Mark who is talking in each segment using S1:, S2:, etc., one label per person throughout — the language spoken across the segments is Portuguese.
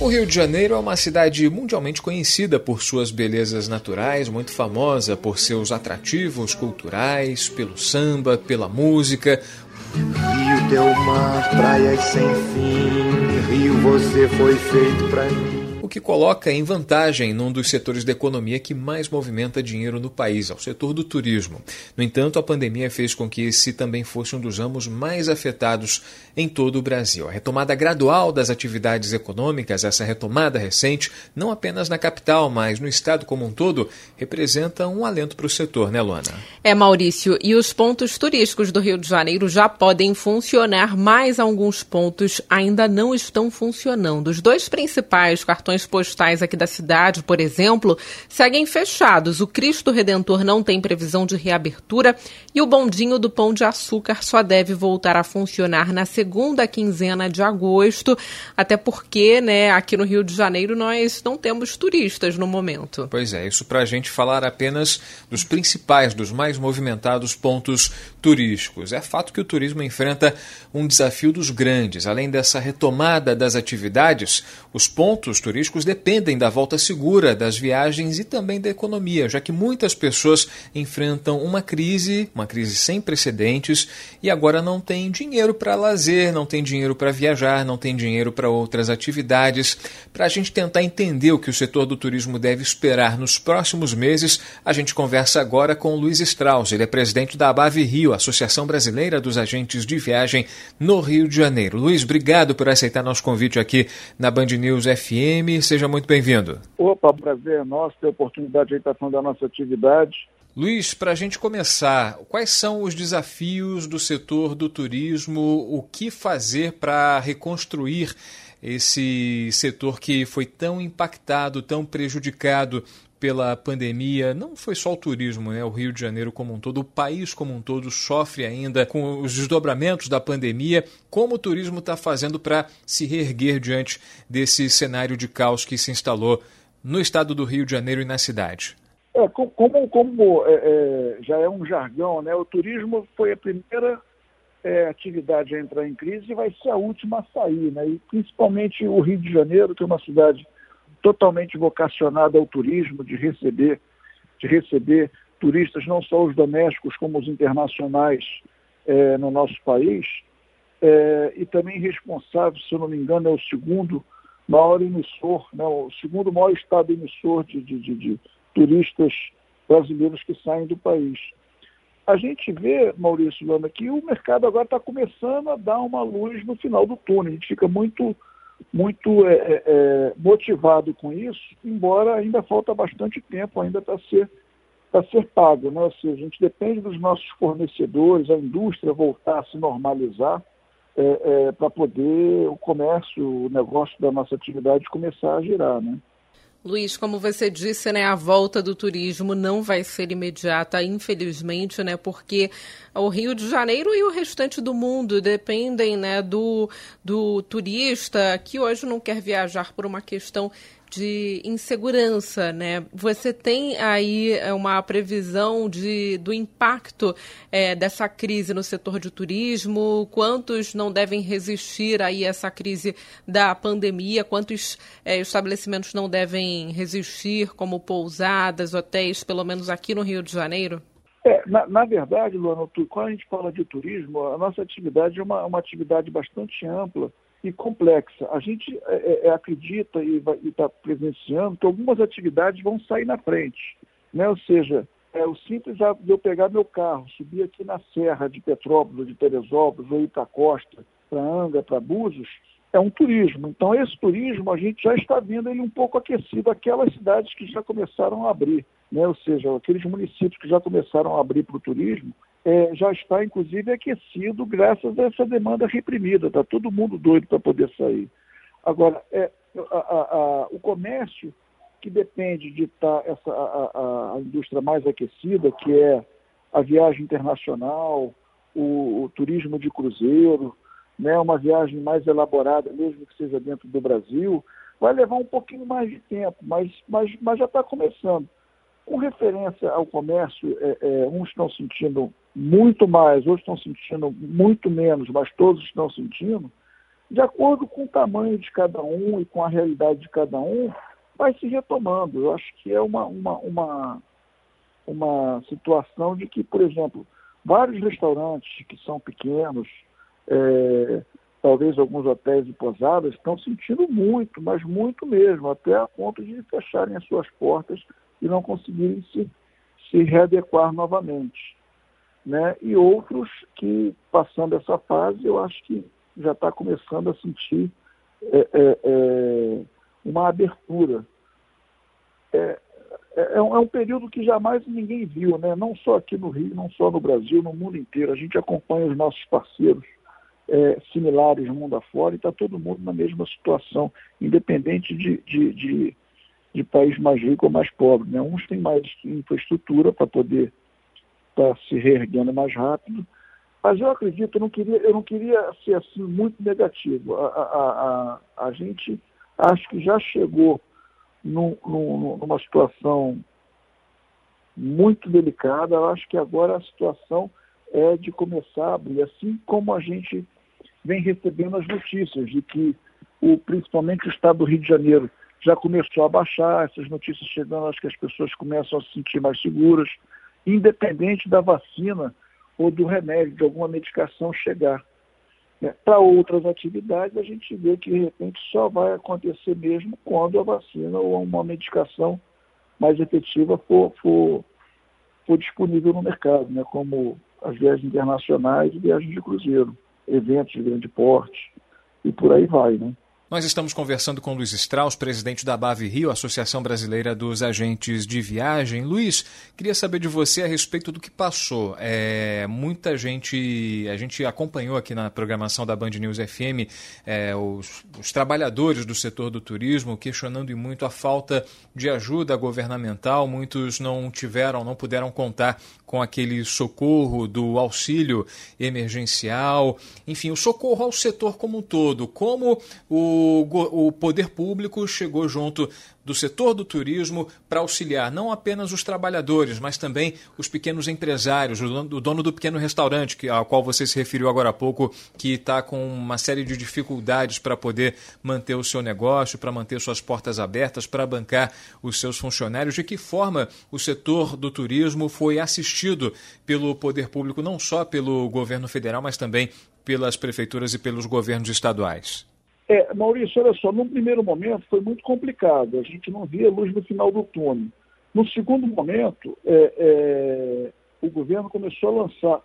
S1: O Rio de Janeiro é uma cidade mundialmente conhecida por suas belezas naturais, muito famosa por seus atrativos culturais, pelo samba, pela música.
S2: Rio teu mar, praias sem fim, Rio você foi feito pra mim
S1: que coloca em vantagem num dos setores da economia que mais movimenta dinheiro no país, ao setor do turismo. No entanto, a pandemia fez com que esse também fosse um dos ramos mais afetados em todo o Brasil. A retomada gradual das atividades econômicas, essa retomada recente, não apenas na capital, mas no estado como um todo, representa um alento para o setor, né, Luana?
S3: É, Maurício. E os pontos turísticos do Rio de Janeiro já podem funcionar, mas alguns pontos ainda não estão funcionando. Os dois principais cartões cartões postais aqui da cidade, por exemplo, seguem fechados. O Cristo Redentor não tem previsão de reabertura e o bondinho do Pão de Açúcar só deve voltar a funcionar na segunda quinzena de agosto, até porque, né, aqui no Rio de Janeiro nós não temos turistas no momento.
S1: Pois é, isso para a gente falar apenas dos principais, dos mais movimentados pontos turísticos. É fato que o turismo enfrenta um desafio dos grandes. Além dessa retomada das atividades, os pontos turísticos dependem da volta segura das viagens e também da economia, já que muitas pessoas enfrentam uma crise, uma crise sem precedentes, e agora não tem dinheiro para lazer, não tem dinheiro para viajar, não tem dinheiro para outras atividades. Para a gente tentar entender o que o setor do turismo deve esperar nos próximos meses, a gente conversa agora com Luiz Strauss. Ele é presidente da Abave Rio, Associação Brasileira dos Agentes de Viagem no Rio de Janeiro. Luiz, obrigado por aceitar nosso convite aqui na Band News FM seja muito bem-vindo.
S4: Opa, prazer é nosso ter a oportunidade de estar falando da nossa atividade.
S1: Luiz, para a gente começar, quais são os desafios do setor do turismo? O que fazer para reconstruir esse setor que foi tão impactado, tão prejudicado pela pandemia, não foi só o turismo, né? O Rio de Janeiro como um todo, o país como um todo sofre ainda com os desdobramentos da pandemia. Como o turismo está fazendo para se reerguer diante desse cenário de caos que se instalou no estado do Rio de Janeiro e na cidade?
S4: É, como, como é, é, já é um jargão, né? O turismo foi a primeira é, atividade a entrar em crise e vai ser a última a sair, né? E principalmente o Rio de Janeiro, que é uma cidade totalmente vocacionada ao turismo, de receber, de receber turistas, não só os domésticos, como os internacionais é, no nosso país, é, e também responsável, se eu não me engano, é o segundo maior emissor, né, o segundo maior estado emissor de, de, de, de turistas brasileiros que saem do país. A gente vê, Maurício Lama, que o mercado agora está começando a dar uma luz no final do túnel. A gente fica muito muito é, é, é, motivado com isso, embora ainda falta bastante tempo ainda para ser para ser pago, né? Ou seja, a gente depende dos nossos fornecedores, a indústria voltar a se normalizar é, é para poder o comércio, o negócio da nossa atividade começar a girar, né?
S3: Luiz, como você disse, né, a volta do turismo não vai ser imediata, infelizmente, né, porque o Rio de Janeiro e o restante do mundo dependem, né, do, do turista que hoje não quer viajar por uma questão de insegurança, né? Você tem aí é, uma previsão de, do impacto é, dessa crise no setor de turismo? Quantos não devem resistir aí a essa crise da pandemia? Quantos é, estabelecimentos não devem resistir, como pousadas, hotéis, pelo menos aqui no Rio de Janeiro?
S4: É, na, na, verdade, Luana, quando a gente fala de turismo, a nossa atividade é uma, uma atividade bastante ampla e complexa. A gente é, é, é acredita e está presenciando que algumas atividades vão sair na frente. Né? Ou seja, é o simples de eu pegar meu carro, subir aqui na Serra de Petrópolis, de Teresópolis, ou ir para a costa, para Anga, para Búzios, é um turismo. Então, esse turismo a gente já está vendo ele um pouco aquecido, aquelas cidades que já começaram a abrir, né? ou seja, aqueles municípios que já começaram a abrir para o turismo, é, já está, inclusive, aquecido graças a essa demanda reprimida. Está todo mundo doido para poder sair. Agora, é, a, a, a, o comércio que depende de estar tá essa, a, indústria mais aquecida, que é a viagem internacional, o, o, turismo de cruzeiro, né, uma viagem mais elaborada, mesmo que seja dentro do Brasil, vai levar um pouquinho mais de tempo, mas, mas, mas já está começando. Com referência ao comércio, é, é, uns estão sentindo muito mais, outros estão sentindo muito menos, mas todos estão sentindo. De acordo com o tamanho de cada um e com a realidade de cada um, vai se retomando. Eu acho que é uma, uma, uma, uma situação de que, por exemplo, vários restaurantes que são pequenos, é, talvez alguns hotéis e pousadas, estão sentindo muito, mas muito mesmo, até a ponto de fecharem as suas portas e não conseguirem se, se readequar novamente. Né? E outros que, passando essa fase, eu acho que já está começando a sentir é, é, é, uma abertura. É, é, é, um, é, um, período que jamais ninguém viu, né? não só aqui no Rio, não só no Brasil, no mundo inteiro. A gente acompanha os nossos parceiros é, similares mundo afora e está todo mundo na mesma situação, independente de, de, de de país mais rico ou mais pobre. Né? Uns têm mais infraestrutura para poder estar tá se reerguendo mais rápido, mas eu acredito, eu não queria, eu não queria ser assim muito negativo. A, a, a, a gente acho que já chegou num, num, numa situação muito delicada. Eu acho que agora a situação é de começar a abrir, assim como a gente vem recebendo as notícias de que o, principalmente o estado do Rio de Janeiro já começou a baixar, essas notícias chegando, acho que as pessoas começam a se sentir mais seguras, independente da vacina ou do remédio, de alguma medicação chegar. É, Para outras atividades, a gente vê que, de repente, só vai acontecer mesmo quando a vacina ou uma medicação mais efetiva for, for, for disponível no mercado, né? como as viagens internacionais e viagens de cruzeiro, eventos de grande porte, e por aí vai. Né?
S1: Nós estamos conversando com Luiz Strauss, presidente da Bave Rio, Associação Brasileira dos Agentes de Viagem. Luiz, queria saber de você a respeito do que passou. É, muita gente, a gente acompanhou aqui na programação da Band News FM é, os, os trabalhadores do setor do turismo questionando muito a falta de ajuda governamental. Muitos não tiveram, não puderam contar com aquele socorro do auxílio emergencial, enfim, o socorro ao setor como um todo. Como o, o poder público chegou junto do setor do turismo para auxiliar não apenas os trabalhadores, mas também os pequenos empresários, o dono, do pequeno restaurante, que, ao qual você se referiu agora há pouco, que está com uma série de dificuldades para poder manter o seu negócio, para manter suas portas abertas, para bancar os seus funcionários. De que forma o setor do turismo foi assistido pelo poder público, não só pelo governo federal, mas também pelas prefeituras e pelos governos estaduais?
S4: É, Maurício, olha só, num primeiro momento foi muito complicado, a gente não via luz no final do túnel. No segundo momento, é, é, o governo começou a lançar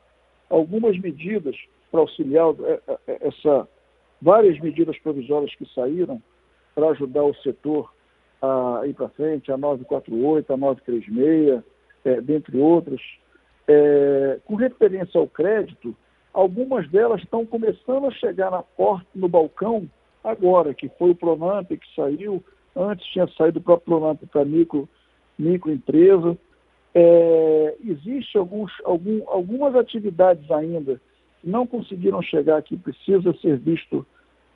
S4: algumas medidas para auxiliar é, é, essa várias medidas provisórias que saíram para ajudar o setor a ir para frente, a 948, a 936, é, dentre outras. É, com referência ao crédito, algumas delas estão começando a chegar na porta, no balcão agora, que foi o Pronamp que saiu, antes tinha saído o próprio Pronamp para micro, microempresa. É, Existem alguns, algum, algumas atividades ainda que não conseguiram chegar aqui, precisa ser visto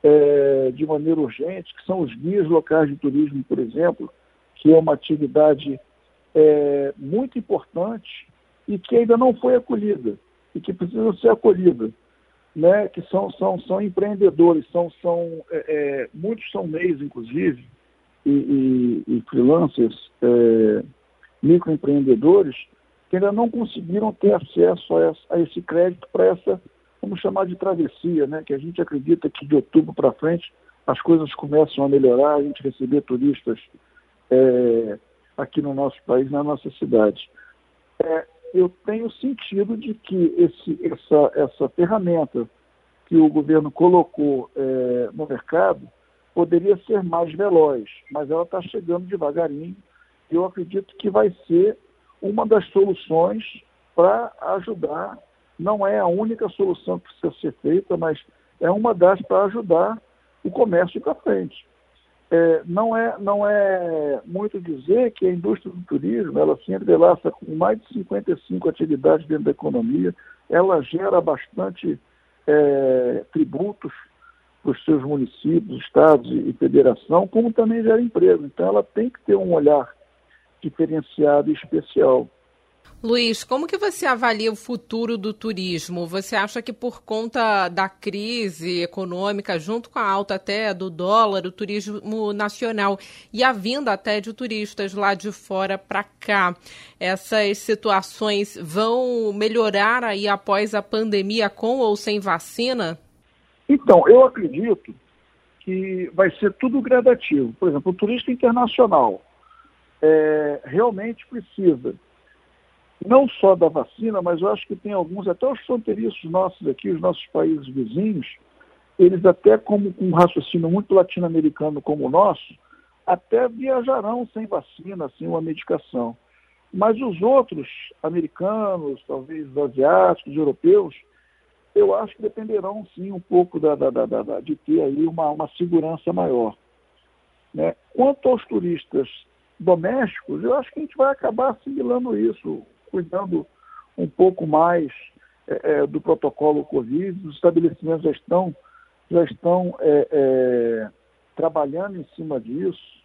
S4: é, de maneira urgente, que são os guias locais de turismo, por exemplo, que é uma atividade é, muito importante e que ainda não foi acolhida e que precisa ser acolhida né, que são, são, são empreendedores, são, são, é, é, muitos são MEIs, inclusive, e, e, e freelancers, é, microempreendedores, que ainda não conseguiram ter acesso a, essa, a esse crédito para essa, vamos chamar de travessia, né, que a gente acredita que de outubro para frente as coisas começam a melhorar, a gente receber turistas é, aqui no nosso país, na nossa cidade. É, eu tenho sentido de que esse, essa, essa ferramenta que o governo colocou é, no mercado poderia ser mais veloz, mas ela está chegando devagarinho e eu acredito que vai ser uma das soluções para ajudar. Não é a única solução que precisa ser feita, mas é uma das para ajudar o comércio para frente. É, não, é, não é muito dizer que a indústria do turismo ela se entrelaça com mais de 55 atividades dentro da economia, ela gera bastante é, tributos para os seus municípios, estados e federação, como também gera emprego. Então ela tem que ter um olhar diferenciado e especial.
S3: Luiz, como que você avalia o futuro do turismo? Você acha que por conta da crise econômica, junto com a alta até do dólar, o turismo nacional e a vinda até de turistas lá de fora para cá, essas situações vão melhorar aí após a pandemia com ou sem vacina?
S4: Então, eu acredito que vai ser tudo gradativo. Por exemplo, o turista internacional é, realmente precisa não só da vacina, mas eu acho que tem alguns, até os fronteiriços nossos aqui, os nossos países vizinhos, eles até como com um raciocínio muito latino-americano como o nosso, até viajarão sem vacina, sem uma medicação. Mas os outros, americanos, talvez asiáticos, europeus, eu acho que dependerão sim um pouco da, da, da, da de ter aí uma, uma segurança maior. Né? Quanto aos turistas domésticos, eu acho que a gente vai acabar assimilando isso cuidando um pouco mais é, é, do protocolo Covid, os estabelecimentos já estão, já estão é, é trabalhando em cima disso.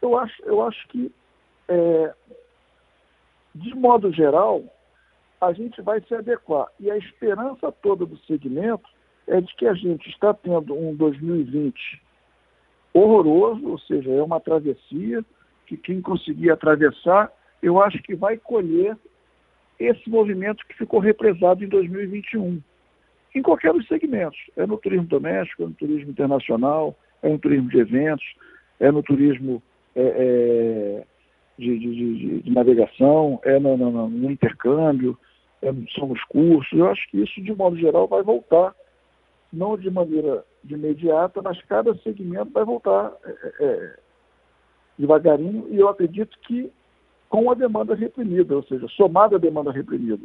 S4: Eu acho, eu acho que, é, de modo geral, a gente vai se adequar. E a esperança toda do segmento é de que a gente está tendo um 2020 horroroso, ou seja, é uma travessia, que quem conseguir atravessar eu acho que vai colher esse movimento que ficou represado em 2021, em qualquer dos segmentos. É no turismo doméstico, é no turismo internacional, é no turismo de eventos, é no turismo é, é, de, de, de, de, navegação, é no, no, no intercâmbio, é, são os cursos. Eu acho que isso, de modo geral, vai voltar, não de maneira imediata, mas cada segmento vai voltar é, é, é devagarinho, e eu acredito que com a demanda reprimida, ou seja, somada à demanda reprimida.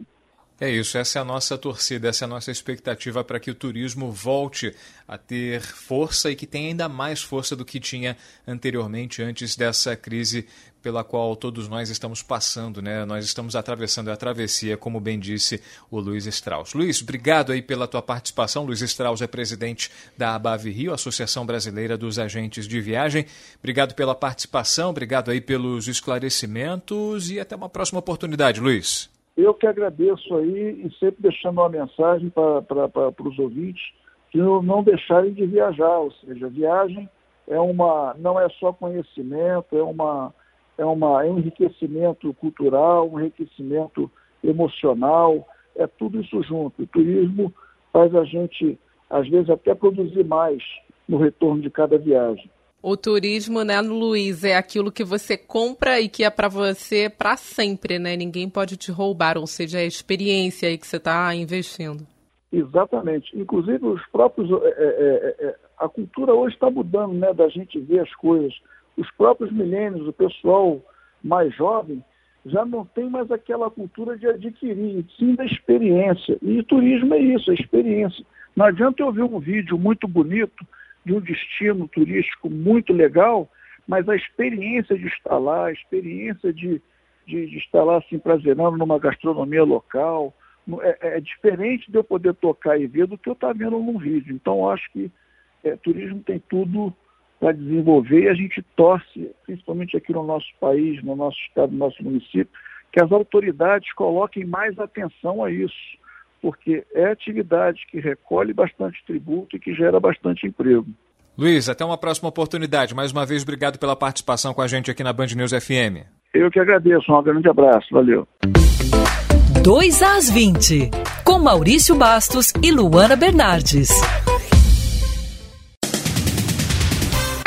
S1: É isso, essa é a nossa torcida, essa é a nossa expectativa para que o turismo volte a ter força e que tenha ainda mais força do que tinha anteriormente, antes dessa crise pela qual todos nós estamos passando, né? Nós estamos atravessando a travessia, como bem disse o Luiz Strauss. Luiz, obrigado aí pela tua participação. Luiz Strauss é presidente da Abave Rio, Associação Brasileira dos Agentes de Viagem. Obrigado pela participação, obrigado aí pelos esclarecimentos e até uma próxima oportunidade, Luiz.
S4: Eu que agradeço aí e sempre deixando uma mensagem para os ouvintes que não deixarem de viajar, ou seja, viagem é uma, não é só conhecimento, é, uma, é, uma, é um enriquecimento cultural, um enriquecimento emocional, é tudo isso junto. O turismo faz a gente, às vezes, até produzir mais no retorno de cada viagem.
S3: O turismo, né, Luiz, é aquilo que você compra e que é para você para sempre, né? Ninguém pode te roubar, ou seja, é a experiência aí que você está investindo.
S4: Exatamente. Inclusive os próprios, é, é, é, é a cultura hoje está mudando, né, da gente ver as coisas. Os próprios milênios, o pessoal mais jovem, já não tem mais aquela cultura de adquirir, sim da experiência. E turismo é isso, é experiência. Não adianta eu ver um vídeo muito bonito de um destino turístico muito legal, mas a experiência de estar lá, a experiência de, de, de estar lá assim, prazerando numa gastronomia local, é, é, diferente de eu poder tocar e ver do que eu estar vendo num vídeo. Então, acho que é, turismo tem tudo para desenvolver e a gente torce, principalmente aqui no nosso país, no nosso estado, no nosso município, que as autoridades coloquem mais atenção a isso porque é atividade que recolhe bastante tributo e que gera bastante emprego.
S1: Luiz, até uma próxima oportunidade. Mais uma vez, obrigado pela participação com a gente aqui na Band News FM.
S4: Eu que agradeço. Um grande abraço. Valeu.
S5: 2 às 20, com Maurício Bastos e Luana Bernardes.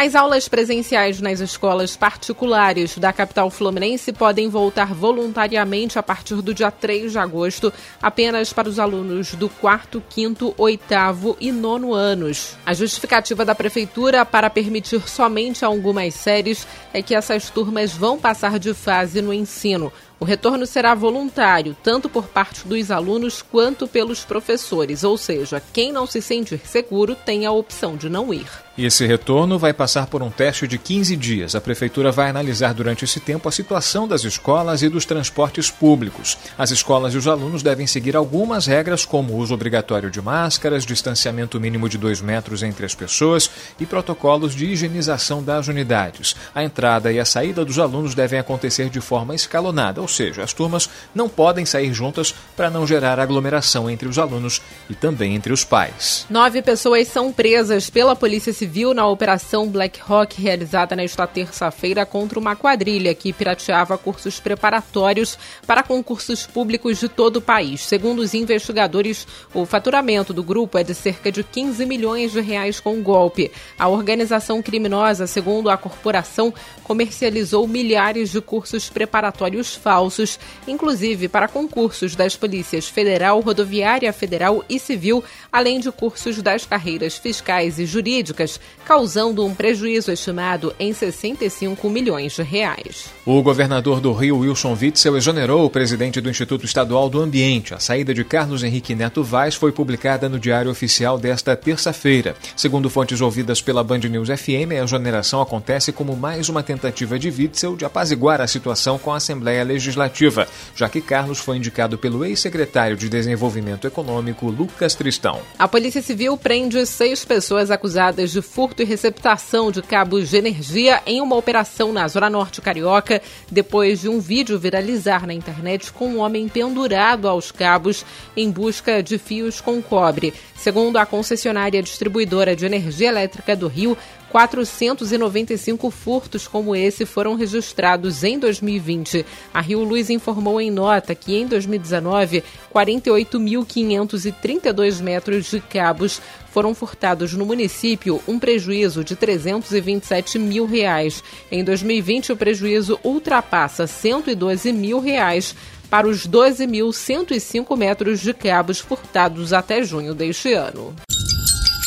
S3: As aulas presenciais nas escolas particulares da capital fluminense podem voltar voluntariamente a partir do dia 3 de agosto, apenas para os alunos do quarto, quinto, oitavo e nono anos. A justificativa da prefeitura para permitir somente algumas séries é que essas turmas vão passar de fase no ensino. O retorno será voluntário, tanto por parte dos alunos quanto pelos professores, ou seja, quem não se sentir seguro tem a opção de não ir.
S1: E esse retorno vai passar por um teste de 15 dias. A Prefeitura vai analisar durante esse tempo a situação das escolas e dos transportes públicos. As escolas e os alunos devem seguir algumas regras, como uso obrigatório de máscaras, distanciamento mínimo de dois metros entre as pessoas e protocolos de higienização das unidades. A entrada e a saída dos alunos devem acontecer de forma escalonada, ou seja, as turmas não podem sair juntas para não gerar aglomeração entre os alunos e também entre os pais.
S3: Nove pessoas são presas pela Polícia Civil civil na Operação Black Hawk, realizada nesta terça-feira contra uma quadrilha que pirateava cursos preparatórios para concursos públicos de todo o país. Segundo os investigadores, o faturamento do grupo é de cerca de 15 milhões de reais com o golpe. A organização criminosa, segundo a corporação, comercializou milhares de cursos preparatórios falsos, inclusive para concursos das polícias federal, rodoviária federal e civil, além de cursos das carreiras fiscais e jurídicas causando um prejuízo estimado em 65 milhões de reais.
S1: O governador do Rio, Wilson Witzel, exonerou o presidente do Instituto Estadual do Ambiente. A saída de Carlos Henrique Neto Vaz foi publicada no Diário Oficial desta terça-feira. Segundo fontes ouvidas pela Band News FM, a exoneração acontece como mais uma tentativa de Witzel de apaziguar a situação com a Assembleia Legislativa, já que Carlos foi indicado pelo ex-secretário de Desenvolvimento Econômico, Lucas Tristão.
S3: A Polícia Civil prende seis pessoas acusadas de furto e receptação de cabos de energia em uma operação na Zona Norte Carioca, depois de um vídeo viralizar na internet com um homem pendurado aos cabos em busca de fios com cobre. Segundo a concessionária distribuidora de energia elétrica do Rio, 495 furtos como esse foram registrados em 2020. A Rio Luz informou em nota que em 2019, 48.532 metros de cabos foram furtados no município, um prejuízo de 327 mil reais. Em 2020, o prejuízo ultrapassa 112 mil reais para os 12.105 metros de cabos furtados até junho deste ano.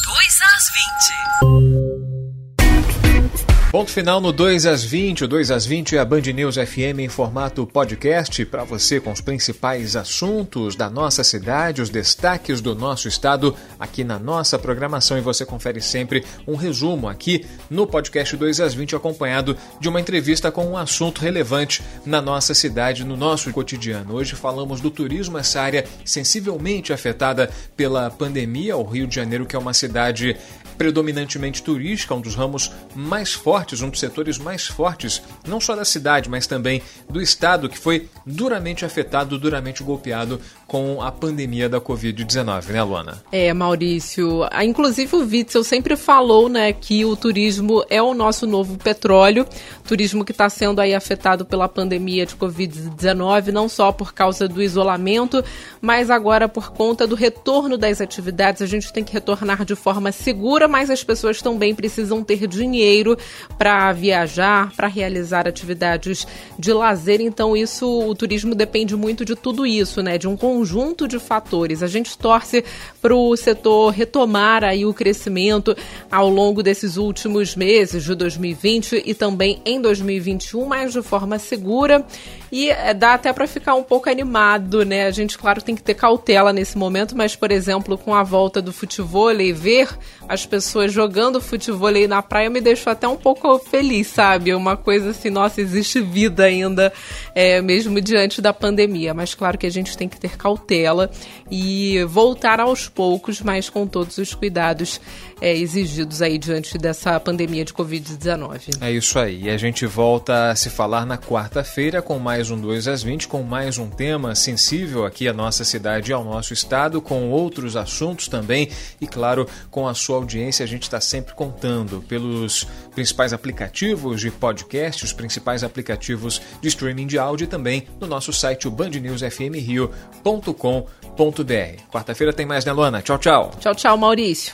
S5: 2 às 20.
S1: Ponto final no 2 às 20. O 2 às 20 é a Band News FM em formato podcast para você com os principais assuntos da nossa cidade, os destaques do nosso estado aqui na nossa programação. E você confere sempre um resumo aqui no podcast 2 às 20, acompanhado de uma entrevista com um assunto relevante na nossa cidade, no nosso cotidiano. Hoje falamos do turismo, essa área sensivelmente afetada pela pandemia. O Rio de Janeiro, que é uma cidade predominantemente turística, um dos ramos mais fortes, um dos setores mais fortes, não só da cidade, mas também do estado, que foi duramente afetado, duramente golpeado com a pandemia da Covid-19, né, Luana?
S3: É, Maurício. Ah, inclusive o Witzel sempre falou, né, que o turismo é o nosso novo petróleo, turismo que está sendo aí afetado pela pandemia de Covid-19, não só por causa do isolamento, mas agora por conta do retorno das atividades. A gente tem que retornar de forma segura, mas as pessoas também precisam ter dinheiro para viajar, para realizar atividades de lazer. Então, isso, o turismo depende muito de tudo isso, né? De um conjunto de fatores. A gente torce para o setor retomar aí o crescimento ao longo desses últimos meses de 2020 e também em 2021, mas de forma segura. E é, dá até para ficar um pouco animado, né? A gente, claro, tem que ter cautela nesse momento, mas, por exemplo, com a volta do futebol e ver as pessoas jogando futebol na praia me deixou até um pouco feliz, sabe? Uma coisa assim, nossa, existe vida ainda, é, mesmo diante da pandemia. Mas claro que a gente tem que ter cautela e voltar aos poucos, mas com todos os cuidados é, exigidos aí diante dessa pandemia de Covid-19.
S1: É isso aí. E a gente volta a se falar na quarta-feira com mais um 2 às 20, com mais um tema sensível aqui à nossa cidade e ao nosso estado, com outros assuntos também e, claro, com a sua audiência. A gente está sempre contando pelos principais aplicativos de podcast, os principais aplicativos de streaming de áudio e também no nosso site, o bandnewsfmrio.com.br. Quarta-feira tem mais, né, Luana? Tchau, tchau.
S3: Tchau, tchau, Maurício.